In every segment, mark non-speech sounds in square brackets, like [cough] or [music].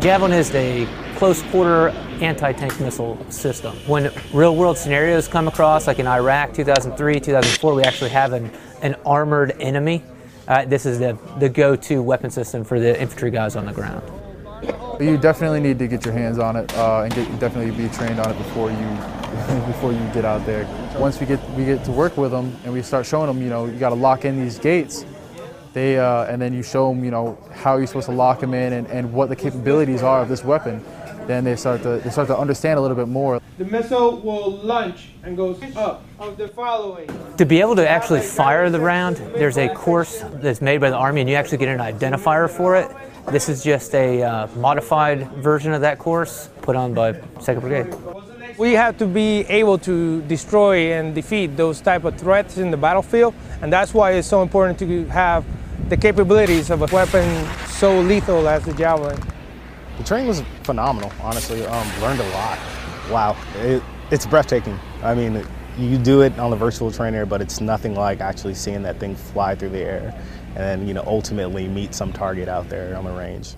The Javelin is a close quarter anti-tank missile system. When real world scenarios come across, like in Iraq 2003, 2004, we actually have an, an armored enemy. Uh, this is the, the go-to weapon system for the infantry guys on the ground. You definitely need to get your hands on it uh, and get, definitely be trained on it before you [laughs] before you get out there. Once we get we get to work with them and we start showing them, you know, you got to lock in these gates. They uh, and then you show them, you know, how you're supposed to lock them in and, and what the capabilities are of this weapon. Then they start to they start to understand a little bit more. The missile will launch and goes up of the following. To be able to actually fire the round, there's a course that's made by the Army, and you actually get an identifier for it. This is just a uh, modified version of that course put on by 2nd Brigade. We have to be able to destroy and defeat those type of threats in the battlefield, and that's why it's so important to have the capabilities of a weapon so lethal as the Javelin. The training was phenomenal, honestly. Um, learned a lot. Wow, it, it's breathtaking. I mean, you do it on the virtual trainer, but it's nothing like actually seeing that thing fly through the air and then, you know, ultimately meet some target out there on the range.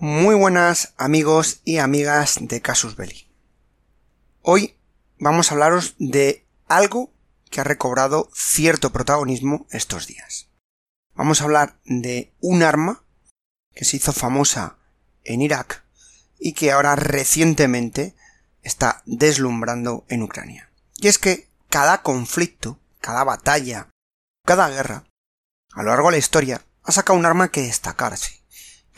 Muy buenas amigos y amigas de Casus Belli. Hoy vamos a hablaros de algo que ha recobrado cierto protagonismo estos días. Vamos a hablar de un arma que se hizo famosa en Irak y que ahora recientemente está deslumbrando en Ucrania. Y es que cada conflicto, cada batalla, cada guerra, a lo largo de la historia, ha sacado un arma que destacarse,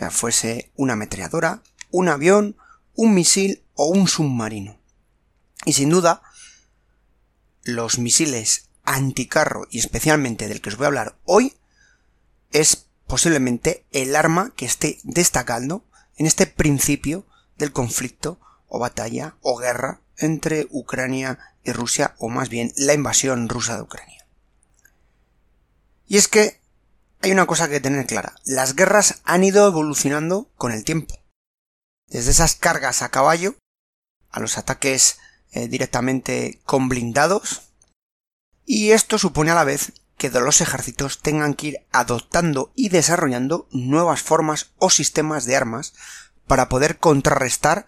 fuese una ametralladora, un avión, un misil o un submarino. Y sin duda, los misiles anticarro y especialmente del que os voy a hablar hoy es posiblemente el arma que esté destacando en este principio del conflicto o batalla o guerra entre Ucrania y Rusia o más bien la invasión rusa de Ucrania. Y es que hay una cosa que tener clara, las guerras han ido evolucionando con el tiempo. Desde esas cargas a caballo a los ataques eh, directamente con blindados. Y esto supone a la vez que los ejércitos tengan que ir adoptando y desarrollando nuevas formas o sistemas de armas para poder contrarrestar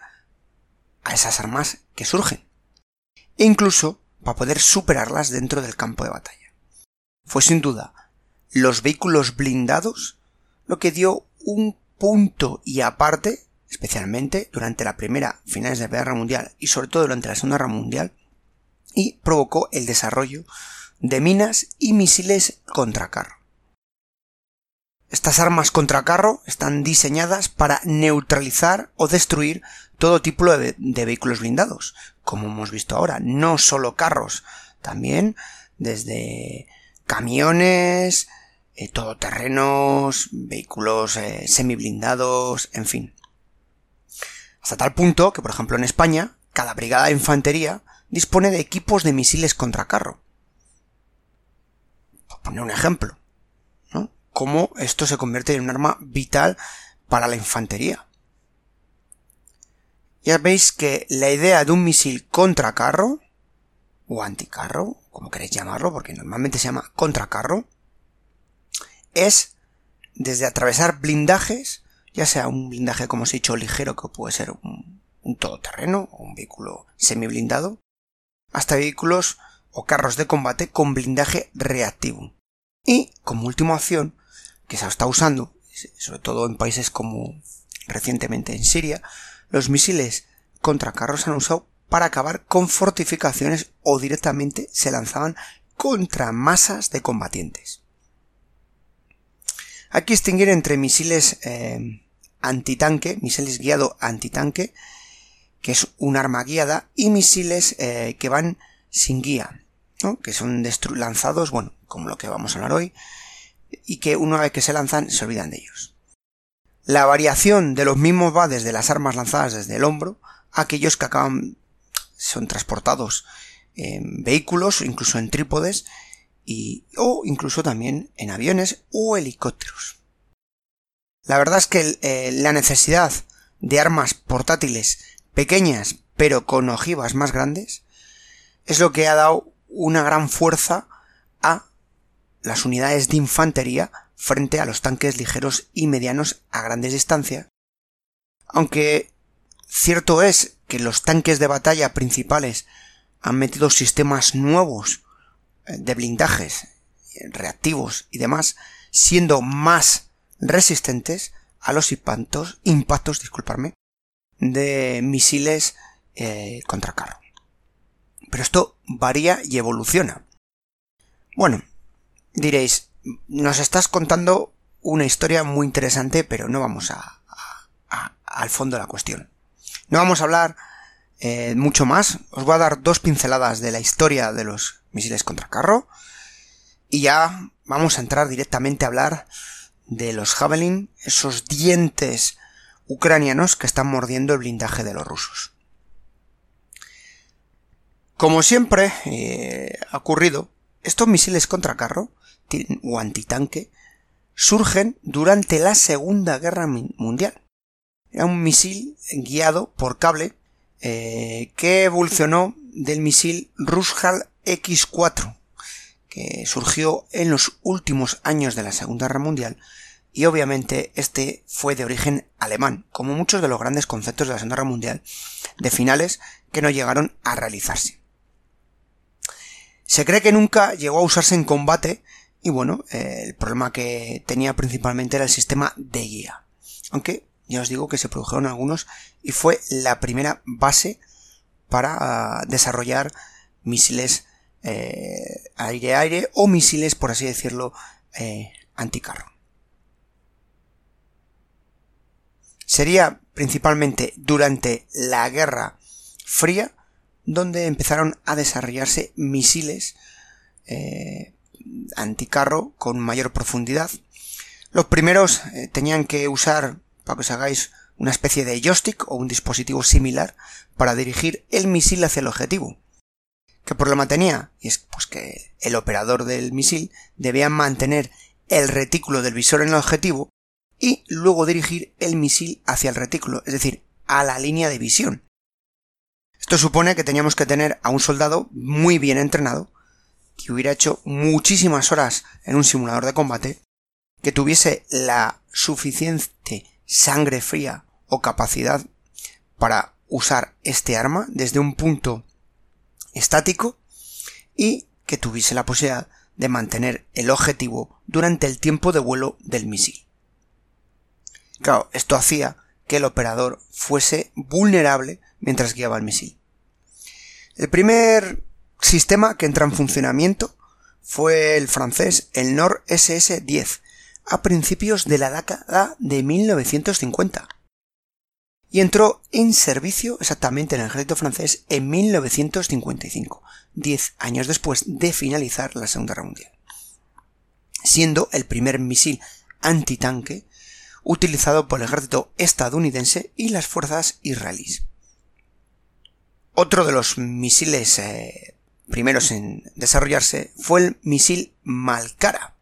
a esas armas que surgen. E incluso para poder superarlas dentro del campo de batalla. Fue sin duda los vehículos blindados lo que dio un punto y aparte especialmente durante la primera finales de la Guerra Mundial y sobre todo durante la Segunda Guerra Mundial, y provocó el desarrollo de minas y misiles contra carro. Estas armas contra carro están diseñadas para neutralizar o destruir todo tipo de, de, vehículos blindados, como hemos visto ahora, no solo carros, también desde camiones, eh, todoterrenos, vehículos eh, semiblindados, en fin. Hasta tal punto que, por ejemplo, en España, cada brigada de infantería dispone de equipos de misiles contra carro. Por poner un ejemplo, ¿no? Cómo esto se convierte en un arma vital para la infantería. Ya veis que la idea de un misil contra carro, o anticarro, como queréis llamarlo, porque normalmente se llama contracarro, es desde atravesar blindajes ya sea un blindaje, como os he dicho, ligero, que puede ser un, todoterreno o un vehículo semi-blindado, hasta vehículos o carros de combate con blindaje reactivo. Y, como última opción, que se está usando, sobre todo en países como recientemente en Siria, los misiles contra carros han usado para acabar con fortificaciones o directamente se lanzaban contra masas de combatientes. Hay que distinguir entre misiles eh, antitanque, misiles guiado antitanque, que es un arma guiada, y misiles eh, que van sin guía, que son lanzados, bueno, como lo que vamos a hablar hoy, y que una vez que se lanzan se olvidan de ellos. La variación de los mismos va desde las armas lanzadas desde el hombro a aquellos que acaban son transportados en vehículos, incluso en trípodes, y, o incluso también en aviones o helicópteros. La verdad es que eh, la necesidad de armas portátiles pequeñas pero con ojivas más grandes es lo que ha dado una gran fuerza a las unidades de infantería frente a los tanques ligeros y medianos a grandes distancias. Aunque cierto es que los tanques de batalla principales han metido sistemas nuevos de blindajes reactivos y demás, siendo más resistentes a los impactos, impactos disculparme, de misiles eh, contra carro. Pero esto varía y evoluciona. Bueno, diréis, nos estás contando una historia muy interesante, pero no vamos a, al fondo de la cuestión. No vamos a hablar eh, mucho más. Os voy a dar dos pinceladas de la historia de los misiles contra carro. Y ya vamos a entrar directamente a hablar de los Javelin, esos dientes ucranianos que están mordiendo el blindaje de los rusos. Como siempre eh, ha ocurrido, estos misiles contra carro o antitanque surgen durante la Segunda Guerra Mundial. Era un misil guiado por cable eh, que evolucionó del misil Rushal X4 que surgió en los últimos años de la Segunda Guerra Mundial y obviamente este fue de origen alemán, como muchos de los grandes conceptos de la Segunda Guerra Mundial de finales que no llegaron a realizarse. Se cree que nunca llegó a usarse en combate y bueno, el problema que tenía principalmente era el sistema de guía. Aunque ya os digo que se produjeron algunos y fue la primera base para ah, desarrollar misiles eh, aire-aire o misiles, por así decirlo, eh, anticarro. Sería principalmente durante la Guerra Fría donde empezaron a desarrollarse misiles eh, anticarro con mayor profundidad. Los primeros tenían que usar, para que os hagáis una especie de joystick o un dispositivo similar para dirigir el misil hacia el objetivo. ¿Qué problema tenía? Y es pues que el operador del misil debía mantener el retículo del visor en el objetivo y luego dirigir el misil hacia el retículo, es decir, a la línea de visión. Esto supone que teníamos que tener a un soldado muy bien entrenado, que hubiera hecho muchísimas horas en un simulador de combate, que tuviese la suficiente sangre fría o capacidad para usar este arma desde un punto estático y que tuviese la posibilidad de mantener el objetivo durante el tiempo de vuelo del misil. Claro, esto hacía que el operador fuese vulnerable mientras guiaba el misil. El primer sistema que entra en funcionamiento fue el francés, el NOR SS-10, a principios de la década de 1950 y entró en servicio exactamente en el ejército francés en 1955, diez años después de finalizar la Segunda Guerra Mundial, siendo el primer misil antitanque utilizado por el ejército estadounidense y las fuerzas israelíes. Otro de los misiles eh, primeros en desarrollarse fue el misil Malkara,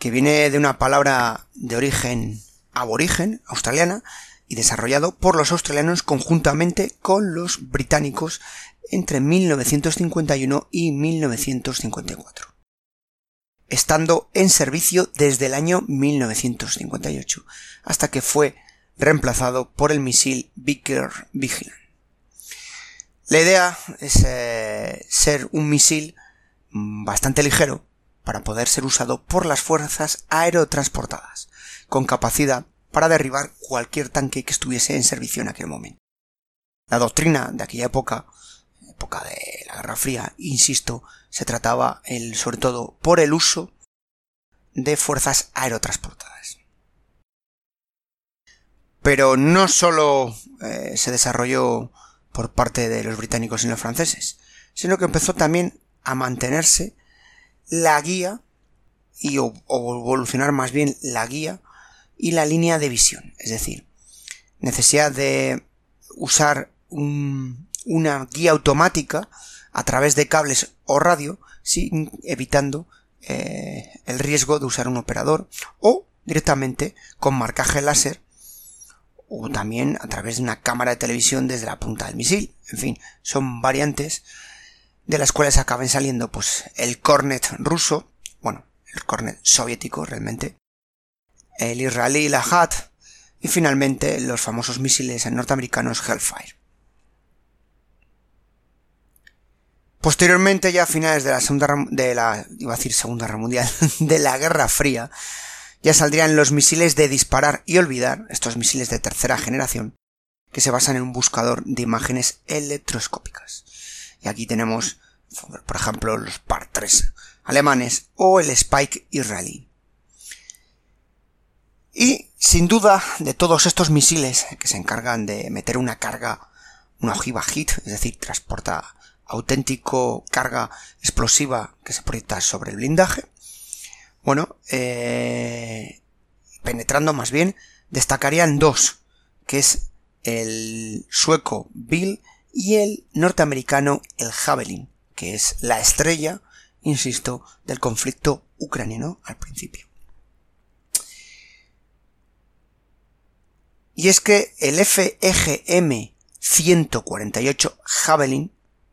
que viene de una palabra de origen aborigen australiana y desarrollado por los australianos conjuntamente con los británicos entre 1951 y 1954, estando en servicio desde el año 1958, hasta que fue reemplazado por el misil Vicker Vigilant. La idea es eh, ser un misil bastante ligero para poder ser usado por las fuerzas aerotransportadas, con capacidad para derribar cualquier tanque que estuviese en servicio en aquel momento. La doctrina de aquella época, época de la Guerra Fría, insisto, se trataba sobre todo por el uso de fuerzas aerotransportadas. Pero no solo eh, se desarrolló por parte de los británicos y los franceses, sino que empezó también a mantenerse la guía y o evolucionar más bien la guía y la línea de visión, es decir, necesidad de usar una guía automática a través de cables o radio, sin evitando eh, el riesgo de usar un operador o directamente con marcaje láser o también a través de una cámara de televisión desde la punta del misil. En fin, son variantes de las cuales acaben saliendo pues el Cornet ruso, bueno, el Cornet soviético realmente, el israelí Lahat y finalmente los famosos misiles norteamericanos Hellfire. Posteriormente, ya a finales de la segunda de la iba a decir segunda guerra mundial, [laughs] de la Guerra Fría, ya saldrían los misiles de disparar y olvidar, estos misiles de tercera generación, que se basan en un buscador de imágenes electroscópicas. Y aquí tenemos, por ejemplo, los PAR 3 alemanes o el Spike israelí. Y, sin duda, de todos estos misiles que se encargan de meter una carga, una ojiva hit, es decir, transporta auténtico carga explosiva que se proyecta sobre el blindaje, bueno, eh, penetrando más bien, destacarían dos, que es el sueco Bill y el norteamericano el Javelin, que es la estrella, insisto, del conflicto ucraniano al principio. Y es que el FEGM 148 Javelin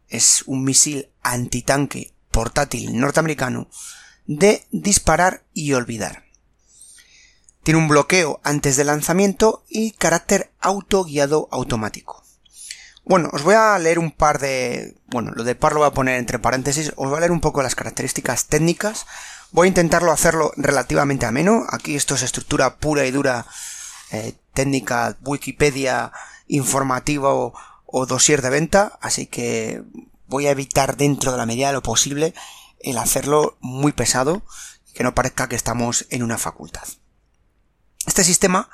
es un misil antitanque portátil norteamericano de disparar y olvidar. Tiene un bloqueo antes del lanzamiento y carácter autoguiado automático. Bueno, os voy a leer un par de... Bueno, lo de par lo voy a poner entre paréntesis. Os voy a leer un poco las características técnicas. Voy a intentarlo hacerlo relativamente ameno. Aquí esto es estructura pura y dura eh, técnica Wikipedia informativa o, dossier de venta. Así que voy a evitar dentro de la medida de lo posible el hacerlo muy pesado y que no parezca que estamos en una facultad. Este sistema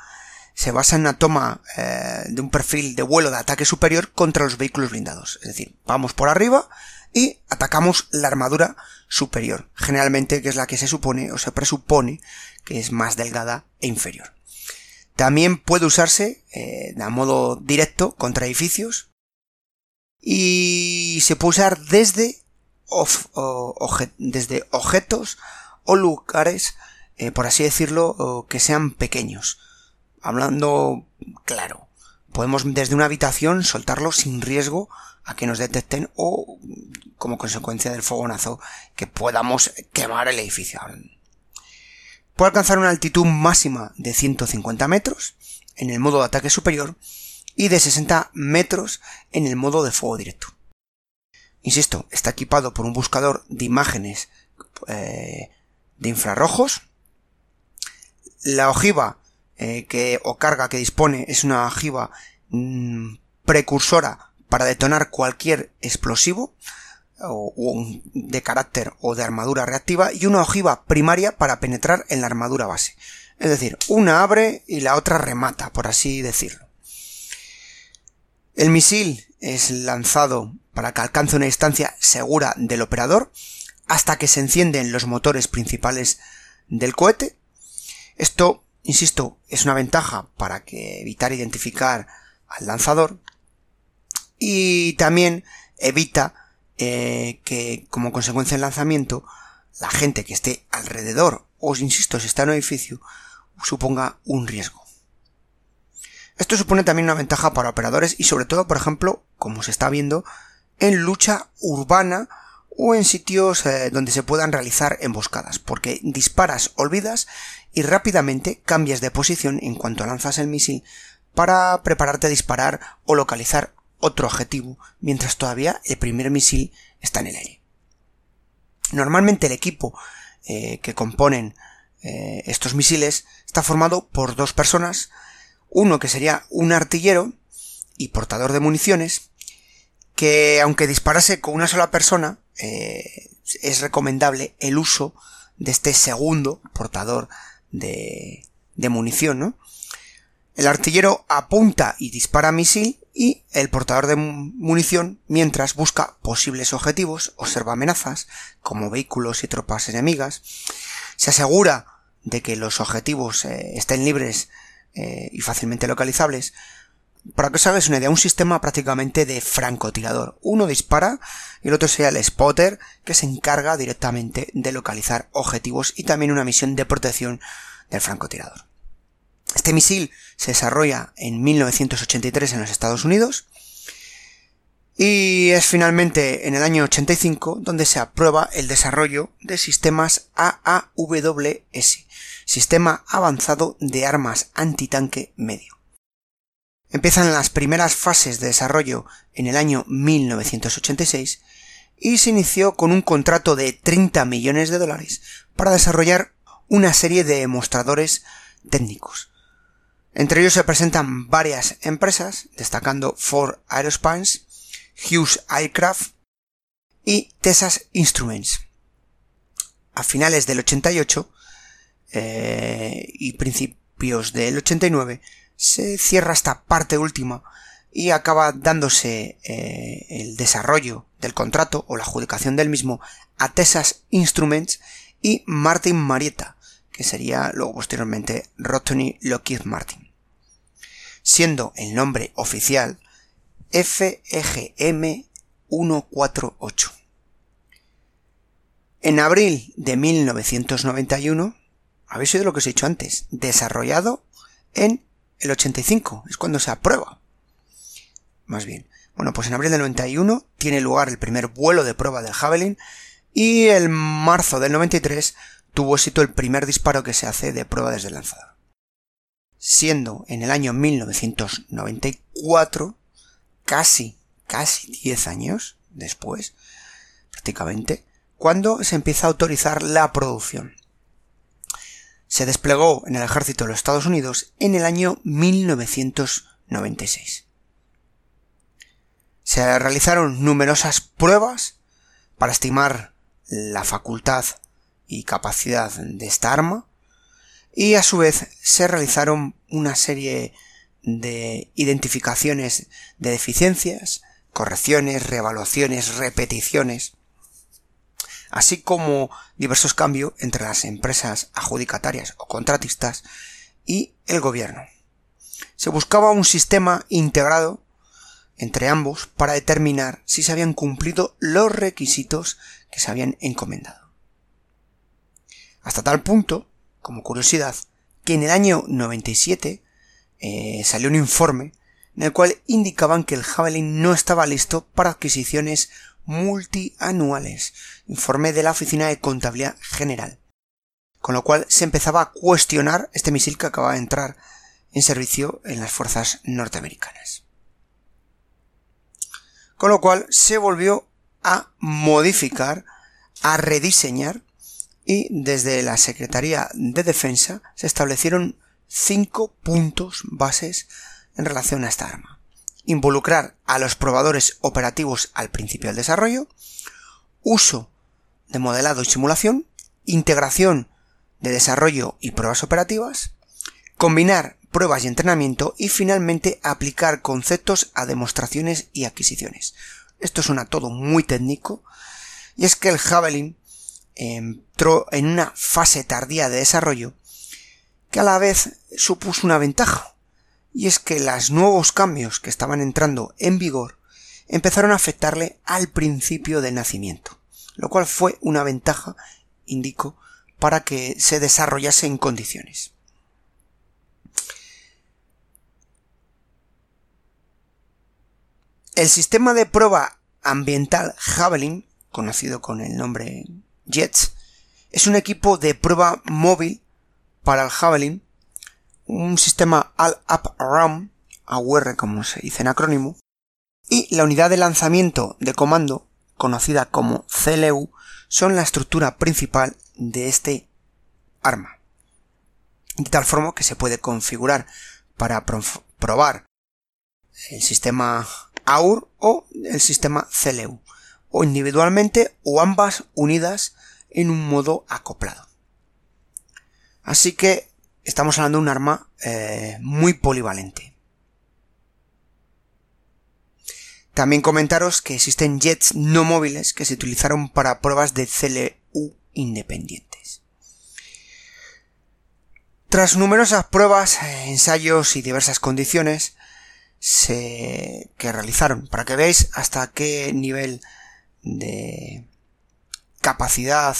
se basa en una toma eh, de un perfil de vuelo de ataque superior contra los vehículos blindados. Es decir, vamos por arriba y atacamos la armadura superior, generalmente que es la que se supone o se presupone que es más delgada e inferior. También puede usarse eh, de modo directo contra edificios y se puede usar desde, desde objetos o lugares eh, por así decirlo, que sean pequeños. Hablando claro, podemos desde una habitación soltarlo sin riesgo a que nos detecten o como consecuencia del fogonazo que podamos quemar el edificio. Puede alcanzar una altitud máxima de 150 metros en el modo de ataque superior y de 60 metros en el modo de fuego directo. Insisto, está equipado por un buscador de imágenes eh, de infrarrojos la ojiva eh, que, o carga que dispone es una ojiva mm, precursora para detonar cualquier explosivo o, de carácter o de armadura reactiva y una ojiva primaria para penetrar en la armadura base. Es decir, una abre y la otra remata, por así decirlo. El misil es lanzado para que alcance una distancia segura del operador hasta que se encienden los motores principales del cohete esto, insisto, es una ventaja para que evitar identificar al lanzador y también evita eh, que como consecuencia del lanzamiento la gente que esté alrededor o insisto si está en un edificio suponga un riesgo. Esto supone también una ventaja para operadores y sobre todo por ejemplo como se está viendo en lucha urbana o en sitios eh, donde se puedan realizar emboscadas porque disparas olvidas y rápidamente cambias de posición en cuanto lanzas el misil para prepararte a disparar o localizar otro objetivo mientras todavía el primer misil está en el aire. Normalmente el equipo eh, que componen eh, estos misiles está formado por dos personas, uno que sería un artillero y portador de municiones, que aunque disparase con una sola persona, eh, es recomendable el uso de este segundo portador de, de munición. El artillero apunta y dispara misil y el portador de munición, mientras busca posibles objetivos, observa amenazas, como vehículos y tropas enemigas, se asegura de que los objetivos eh, estén libres eh, y fácilmente localizables. Para que os hagáis una idea, un sistema prácticamente de francotirador. Uno dispara y el otro sería el spotter que se encarga directamente de localizar objetivos y también una misión de protección del francotirador. Este misil se desarrolla en 1983 en los Estados Unidos y es finalmente en el año 85 donde se aprueba el desarrollo de sistemas AAWS, Sistema Avanzado de Armas Antitanque Medio. Empiezan las primeras fases de desarrollo en el año 1986 y se inició con un contrato de 30 millones de dólares para desarrollar una serie de demostradores técnicos. Entre ellos se presentan varias empresas, destacando Ford Aerospace, Hughes Aircraft y Texas Instruments. A finales del 88 eh, y principios del 89 se cierra esta parte última y acaba dándose eh, el desarrollo del contrato o la adjudicación del mismo a Texas Instruments y Martin Marietta, que sería luego posteriormente Rotony Lockheed Martin. Siendo el nombre oficial FEGM 148. En abril de 1991, habéis oído lo que os he dicho antes, desarrollado en el 85, es cuando se aprueba. Más bien. Bueno, pues en abril del 91 tiene lugar el primer vuelo de prueba del Javelin y en marzo del 93 tuvo éxito el primer disparo que se hace de prueba desde el lanzador. Siendo en el año 1994, casi, casi 10 años después, prácticamente, cuando se empieza a autorizar la producción se desplegó en el ejército de los Estados Unidos en el año 1996. Se realizaron numerosas pruebas para estimar la facultad y capacidad de esta arma y a su vez se realizaron una serie de identificaciones de deficiencias, correcciones, reevaluaciones, repeticiones así como diversos cambios entre las empresas adjudicatarias o contratistas y el gobierno. Se buscaba un sistema integrado entre ambos para determinar si se habían cumplido los requisitos que se habían encomendado. Hasta tal punto, como curiosidad, que en el año 97 eh, salió un informe en el cual indicaban que el Javelin no estaba listo para adquisiciones multianuales, informe de la Oficina de Contabilidad General. Con lo cual se empezaba a cuestionar este misil que acaba de entrar en servicio en las fuerzas norteamericanas. Con lo cual se volvió a modificar, a rediseñar y desde la Secretaría de Defensa se establecieron cinco puntos bases en relación a esta arma involucrar a los probadores operativos al principio del desarrollo, uso de modelado y simulación, integración de desarrollo y pruebas operativas, combinar pruebas y entrenamiento y finalmente aplicar conceptos a demostraciones y adquisiciones. Esto suena todo muy técnico y es que el Javelin entró en una fase tardía de desarrollo que a la vez supuso una ventaja y es que los nuevos cambios que estaban entrando en vigor empezaron a afectarle al principio del nacimiento, lo cual fue una ventaja, indico, para que se desarrollase en condiciones. El sistema de prueba ambiental Javelin, conocido con el nombre JETS, es un equipo de prueba móvil para el Javelin un sistema All-Up RAM, AUR como se dice en acrónimo, y la unidad de lanzamiento de comando, conocida como CLU, son la estructura principal de este arma. De tal forma que se puede configurar para probar el sistema AUR o el sistema CLU, o individualmente o ambas unidas en un modo acoplado. Así que estamos hablando de un arma eh, muy polivalente. También comentaros que existen jets no móviles que se utilizaron para pruebas de CLU independientes. Tras numerosas pruebas, ensayos y diversas condiciones se, que realizaron, para que veáis hasta qué nivel de capacidad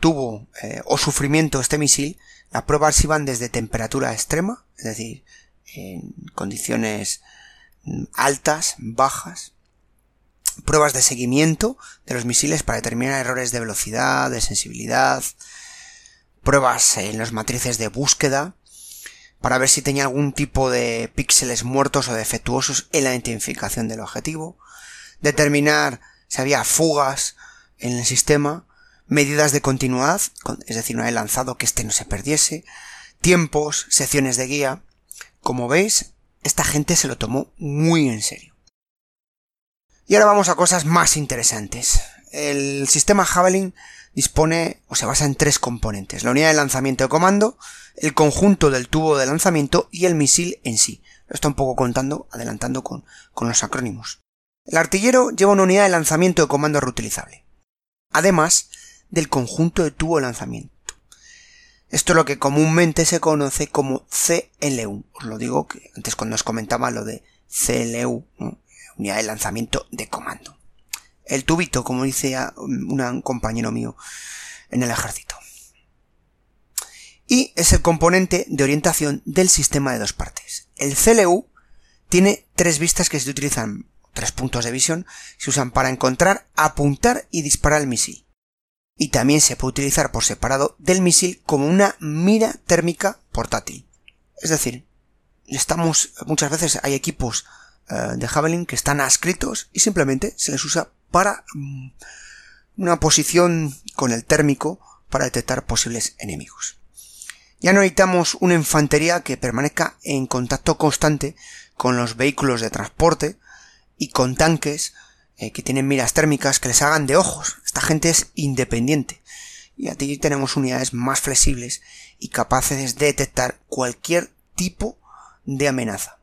tuvo eh, o sufrimiento este misil, Las pruebas iban desde temperatura extrema, es decir, en condiciones mm, altas, bajas, pruebas de seguimiento de los misiles para determinar errores de velocidad, de sensibilidad, pruebas en las matrices de búsqueda, para ver si tenía algún tipo de píxeles muertos o defectuosos en la identificación del objetivo, determinar si había fugas en el sistema, medidas de continuidad, es decir, una vez lanzado que este no se perdiese, tiempos, secciones de guía. Como veis, esta gente se lo tomó muy en serio. Y ahora vamos a cosas más interesantes. El sistema Javelin dispone o se basa en tres componentes. La unidad de lanzamiento de comando, el conjunto del tubo de lanzamiento y el misil en sí. Lo está un poco contando, adelantando con, con los acrónimos. El artillero lleva una unidad de lanzamiento de comando reutilizable. Además del conjunto de tubo de lanzamiento. Esto es lo que comúnmente se conoce como CLU. Os lo digo que antes cuando os comentaba lo de CLU, unidad de lanzamiento de comando. El tubito, como dice un compañero mío en el ejército. Y es el componente de orientación del sistema de dos partes. El CLU tiene tres vistas que se utilizan, tres puntos de visión, se usan para encontrar, apuntar y disparar el misil y también se puede utilizar por separado del misil como una mira térmica portátil. Es decir, estamos, muchas veces hay equipos eh, de Javelin que están adscritos y simplemente se les usa para mm, una posición con el térmico para detectar posibles enemigos. Ya no necesitamos una infantería que permanezca en contacto constante con los vehículos de transporte y con tanques eh, que tienen miras térmicas que les hagan de ojos. Esta gente es independiente. Y aquí tenemos unidades más flexibles y capaces de detectar cualquier tipo de amenaza.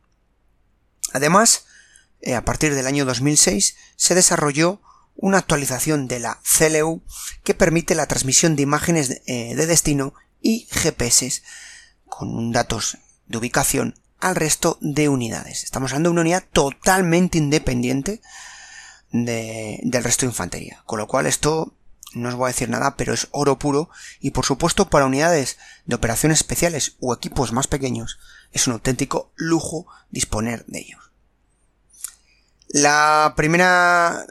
Además, eh, a partir del año 2006 se desarrolló una actualización de la CLU que permite la transmisión de imágenes de, eh, de destino y GPS con datos de ubicación al resto de unidades. Estamos hablando de una unidad totalmente independiente del resto de infantería. Con lo cual esto no os voy a decir nada, pero es oro puro y por supuesto para unidades de operaciones especiales o equipos más pequeños es un auténtico lujo disponer de ellos. La primera,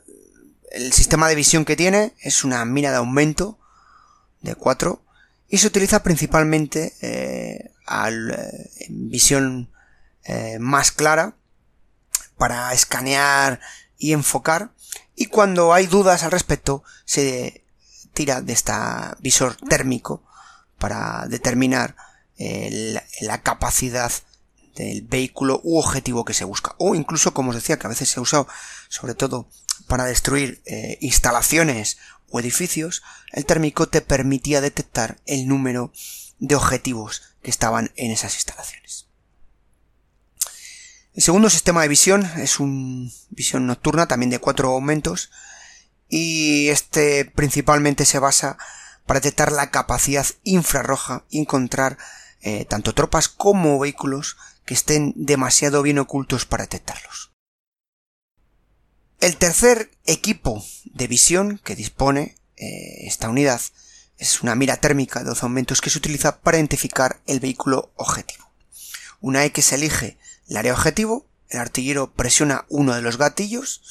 el sistema de visión que tiene es una mira de aumento de 4 y se utiliza principalmente eh, al, eh, en visión eh, más clara para escanear y enfocar. Y cuando hay dudas al respecto se tira de esta visor térmico para determinar eh, la capacidad del vehículo u objetivo que se busca. O incluso como os decía que a veces se ha usado sobre todo para destruir eh, instalaciones o edificios el térmico te permitía detectar el número de objetivos que estaban en esas instalaciones el segundo sistema de visión es una visión nocturna, también de cuatro aumentos, y este principalmente se basa para detectar la capacidad infrarroja y encontrar eh, tanto tropas como vehículos que estén demasiado bien ocultos para detectarlos. El tercer equipo de visión que dispone eh, esta unidad es una mira térmica de 12 aumentos que se utiliza para identificar el vehículo objetivo. Una vez que se elige el área objetivo, el artillero presiona uno de los gatillos,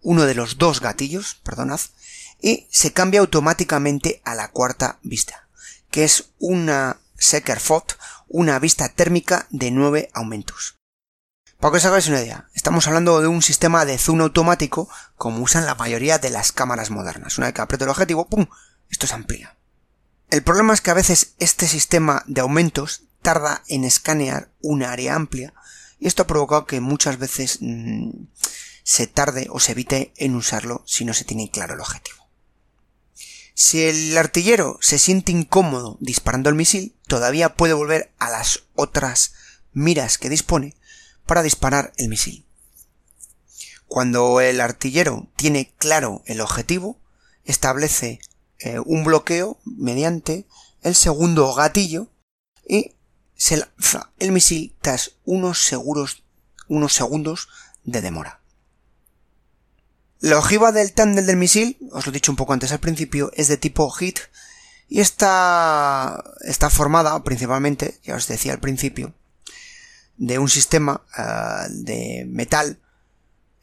uno de los dos gatillos, perdonad, y se cambia automáticamente a la cuarta vista, que es una Fot, una vista térmica de 9 aumentos. Para que os hagáis una idea, estamos hablando de un sistema de zoom automático como usan la mayoría de las cámaras modernas. Una vez que aprieto el objetivo, ¡pum! Esto se amplía. El problema es que a veces este sistema de aumentos tarda en escanear una área amplia y esto ha provocado que muchas veces mm, se tarde o se evite en usarlo si no se tiene claro el objetivo. Si el artillero se siente incómodo disparando el misil, todavía puede volver a las otras miras que dispone para disparar el misil. Cuando el artillero tiene claro el objetivo, establece eh, un bloqueo mediante el segundo gatillo y se lanza el misil tras unos seguros, unos segundos de demora. La ojiva del tándem del misil, os lo he dicho un poco antes al principio, es de tipo HIT Y está, está formada principalmente, ya os decía al principio, de un sistema eh, de metal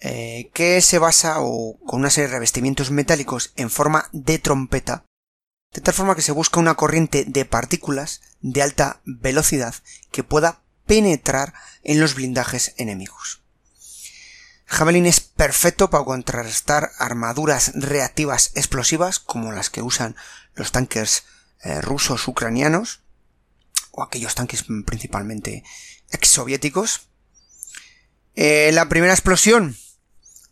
eh, que se basa o con una serie de revestimientos metálicos en forma de trompeta, de tal forma que se busca una corriente de partículas de alta velocidad que pueda penetrar en los blindajes enemigos. Javelin es perfecto para contrarrestar armaduras reactivas explosivas como las que usan los tanques eh, rusos ucranianos o aquellos tanques principalmente exsoviéticos. Eh, la primera explosión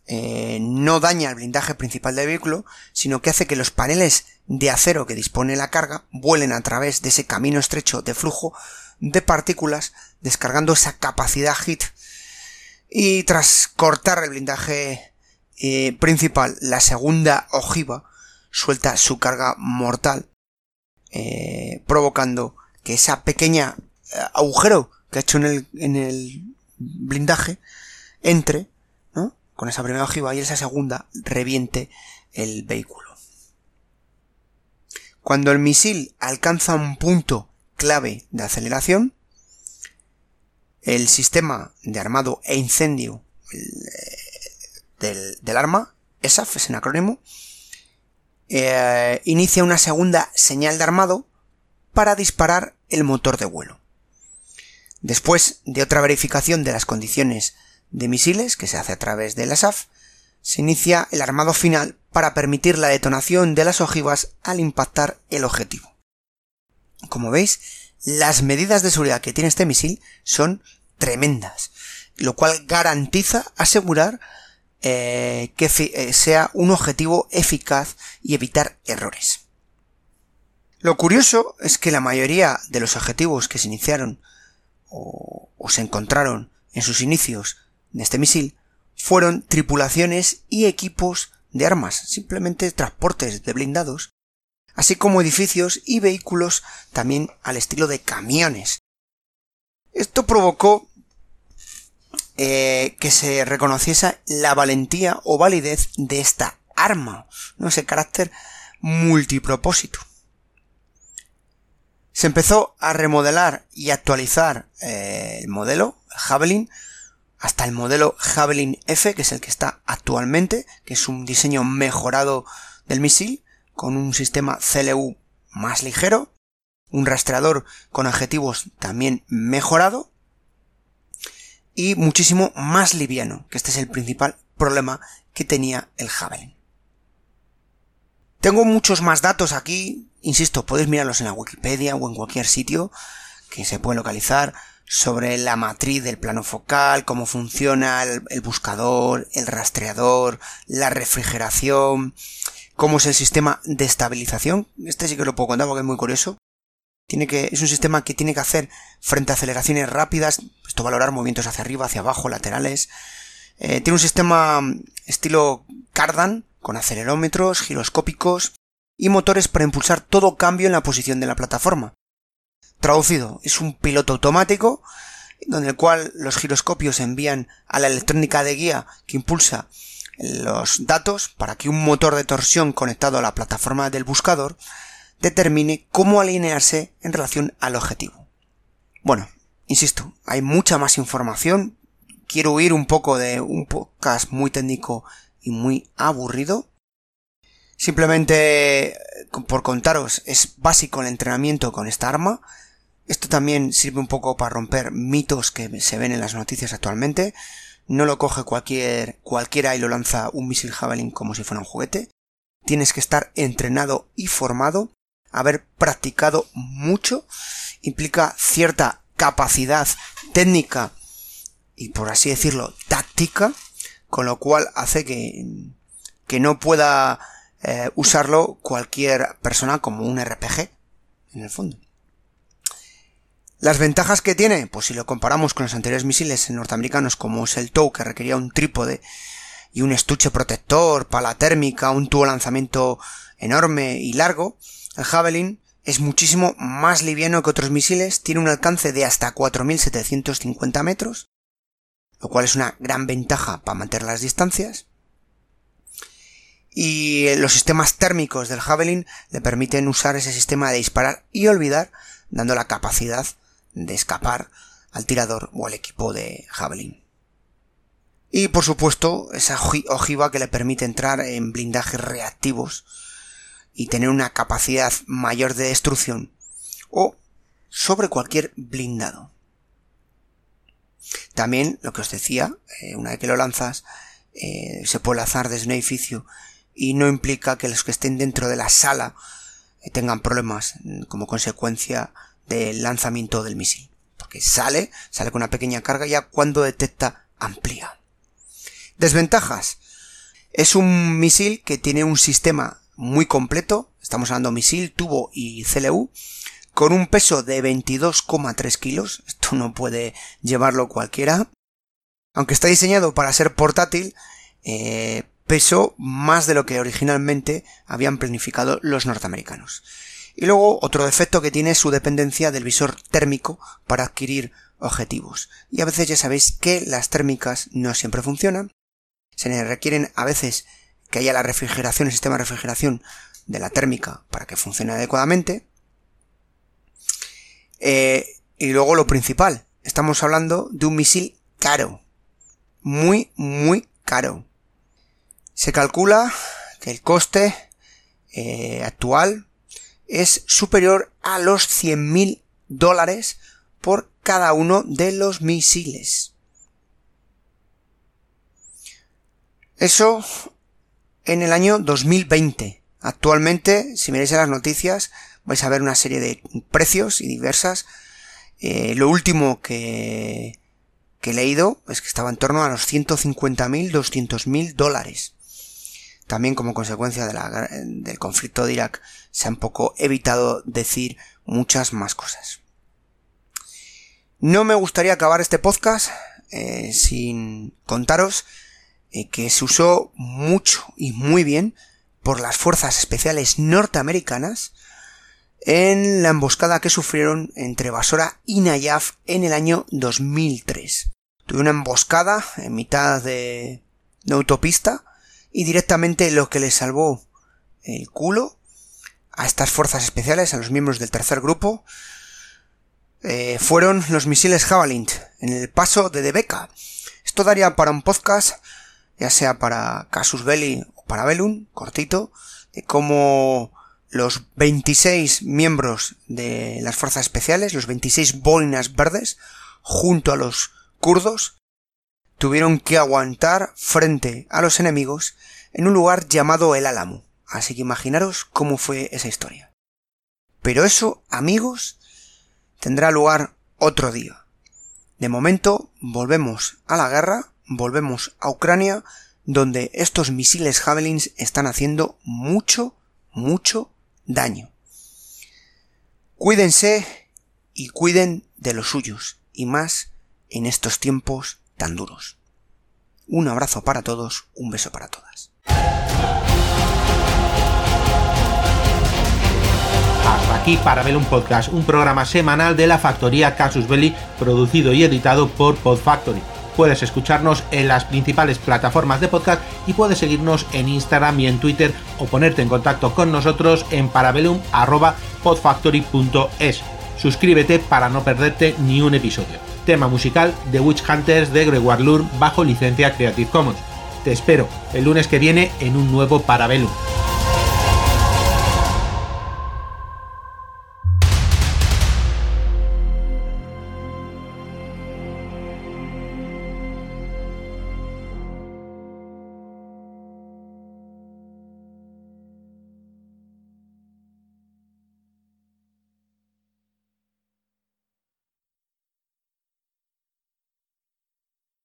eh, no daña el blindaje principal del vehículo, sino que hace que los paneles de acero que dispone la carga vuelen a través de ese camino estrecho de flujo de partículas, descargando esa capacidad hit. Y tras cortar el blindaje eh, principal, la segunda ojiva suelta su carga mortal, eh, provocando que esa pequeña agujero que ha hecho en el, en el blindaje entre con esa primera ojiva y esa segunda reviente el vehículo. Cuando el misil alcanza un punto clave de aceleración, el sistema de armado e incendio del, arma, ESAF es un acrónimo, eh, inicia una segunda señal de armado para disparar el motor de vuelo. Después de otra verificación de las condiciones de misiles que se hace a través de la SAF, se inicia el armado final para permitir la detonación de las ojivas al impactar el objetivo. Como veis, las medidas de seguridad que tiene este misil son tremendas, lo cual garantiza asegurar eh, que eh, sea un objetivo eficaz y evitar errores. Lo curioso es que la mayoría de los objetivos que se iniciaron o se encontraron en sus inicios de este misil fueron tripulaciones y equipos de armas, simplemente transportes de blindados, así como edificios y vehículos también al estilo de camiones. Esto provocó eh, que se reconociese la valentía o validez de esta arma, ¿no? ese carácter multipropósito. Se empezó a remodelar y actualizar eh, el modelo Javelin hasta el modelo Javelin F, que es el que está actualmente, que es un diseño mejorado del misil, con un sistema CLU más ligero, un rastreador con objetivos también mejorado, y muchísimo más liviano, que este es el principal problema que tenía el Javelin. Tengo muchos más datos aquí, insisto, podéis mirarlos en la Wikipedia o en cualquier sitio que se puede localizar sobre la matriz del plano focal, cómo funciona el, buscador, el rastreador, la refrigeración, cómo es el sistema de estabilización. Este sí que lo puedo contar porque es muy curioso. Tiene que, es un sistema que tiene que hacer frente a aceleraciones rápidas, esto valorar movimientos hacia arriba, hacia abajo, laterales. Eh, tiene un sistema estilo Cardan, con acelerómetros, giroscópicos y motores para impulsar todo cambio en la posición de la plataforma. Traducido, es un piloto automático donde el cual los giroscopios envían a la electrónica de guía que impulsa los datos para que un motor de torsión conectado a la plataforma del buscador determine cómo alinearse en relación al objetivo. Bueno, insisto, hay mucha más información. Quiero huir un poco de un podcast muy técnico y muy aburrido. Simplemente por contaros, es básico el entrenamiento con esta arma. Esto también sirve un poco para romper mitos que se ven en las noticias actualmente. No lo coge cualquier, cualquiera y lo lanza un misil Javelin como si fuera un juguete. Tienes que estar entrenado y formado, haber practicado mucho, implica cierta capacidad técnica y por así decirlo táctica, con lo cual hace que, que no pueda eh, usarlo cualquier persona como un RPG, en el fondo. Las ventajas que tiene, pues si lo comparamos con los anteriores misiles norteamericanos como es el TOW que requería un trípode y un estuche protector, pala térmica, un tubo lanzamiento enorme y largo, el Javelin es muchísimo más liviano que otros misiles, tiene un alcance de hasta 4.750 metros, lo cual es una gran ventaja para mantener las distancias. y los sistemas térmicos del Javelin le permiten usar ese sistema de disparar y olvidar, dando la capacidad de escapar al tirador o al equipo de Javelin. Y por supuesto, esa ojiva que le permite entrar en blindajes reactivos y tener una capacidad mayor de destrucción o sobre cualquier blindado. También, lo que os decía, eh, una vez que lo lanzas, eh, se puede lanzar desde un edificio y no implica que los que estén dentro de la sala eh, tengan problemas mm, como consecuencia del lanzamiento del misil. Porque sale, sale con una pequeña carga ya cuando detecta amplía. Desventajas. Es un misil que tiene un sistema muy completo, estamos hablando misil, tubo y CLU, con un peso de 22,3 kilos, esto no puede llevarlo cualquiera, aunque está diseñado para ser portátil, eh, pesó más de lo que originalmente habían planificado los norteamericanos. Y luego otro defecto que tiene es su dependencia del visor térmico para adquirir objetivos. Y a veces ya sabéis que las térmicas no siempre funcionan. Se requieren a veces que haya la refrigeración, el sistema de refrigeración de la térmica para que funcione adecuadamente. Eh, y luego lo principal, estamos hablando de un misil caro. Muy, muy caro. Se calcula que el coste eh, actual es superior a los 100.000 dólares por cada uno de los misiles. Eso en el año 2020. Actualmente, si miráis las noticias, vais a ver una serie de precios y diversas. Eh, lo último que, que he leído es que estaba en torno a los 150.000, 200.000 dólares. También como consecuencia del conflicto de Irak se han poco evitado decir muchas más cosas. No me gustaría acabar este podcast eh, sin contaros eh, que se usó mucho y muy bien por las fuerzas especiales norteamericanas en la emboscada que sufrieron entre Basora y Nayaf en el año 2003. Tuve una emboscada en mitad de, de autopista y directamente lo que le salvó el culo a estas fuerzas especiales, a los miembros del tercer grupo, eh, fueron los misiles Javelin en el paso de Debeca. Esto daría para un podcast ya sea para Casus Belli o para Belun, cortito, de cómo los 26 miembros de las fuerzas especiales, los 26 boinas verdes, junto a los kurdos, tuvieron que aguantar frente a los enemigos en un lugar llamado el Álamo. Así que imaginaros cómo fue esa historia. Pero eso, amigos, tendrá lugar otro día. De momento, volvemos a la guerra volvemos a Ucrania, donde estos misiles Javelins están haciendo mucho, mucho daño. Cuídense y cuiden de los suyos, y más en estos tiempos tan duros. Un abrazo para todos, un beso para todas. Hasta aquí para ver un podcast, un programa semanal de la factoría Casus Belli, producido y editado por Podfactory puedes escucharnos en las principales plataformas de podcast y puedes seguirnos en Instagram y en Twitter o ponerte en contacto con nosotros en parabellum.podfactory.es. Suscríbete para no perderte ni un episodio. Tema musical de Witch Hunters de Gregoire Lur bajo licencia Creative Commons. Te espero el lunes que viene en un nuevo Parabellum.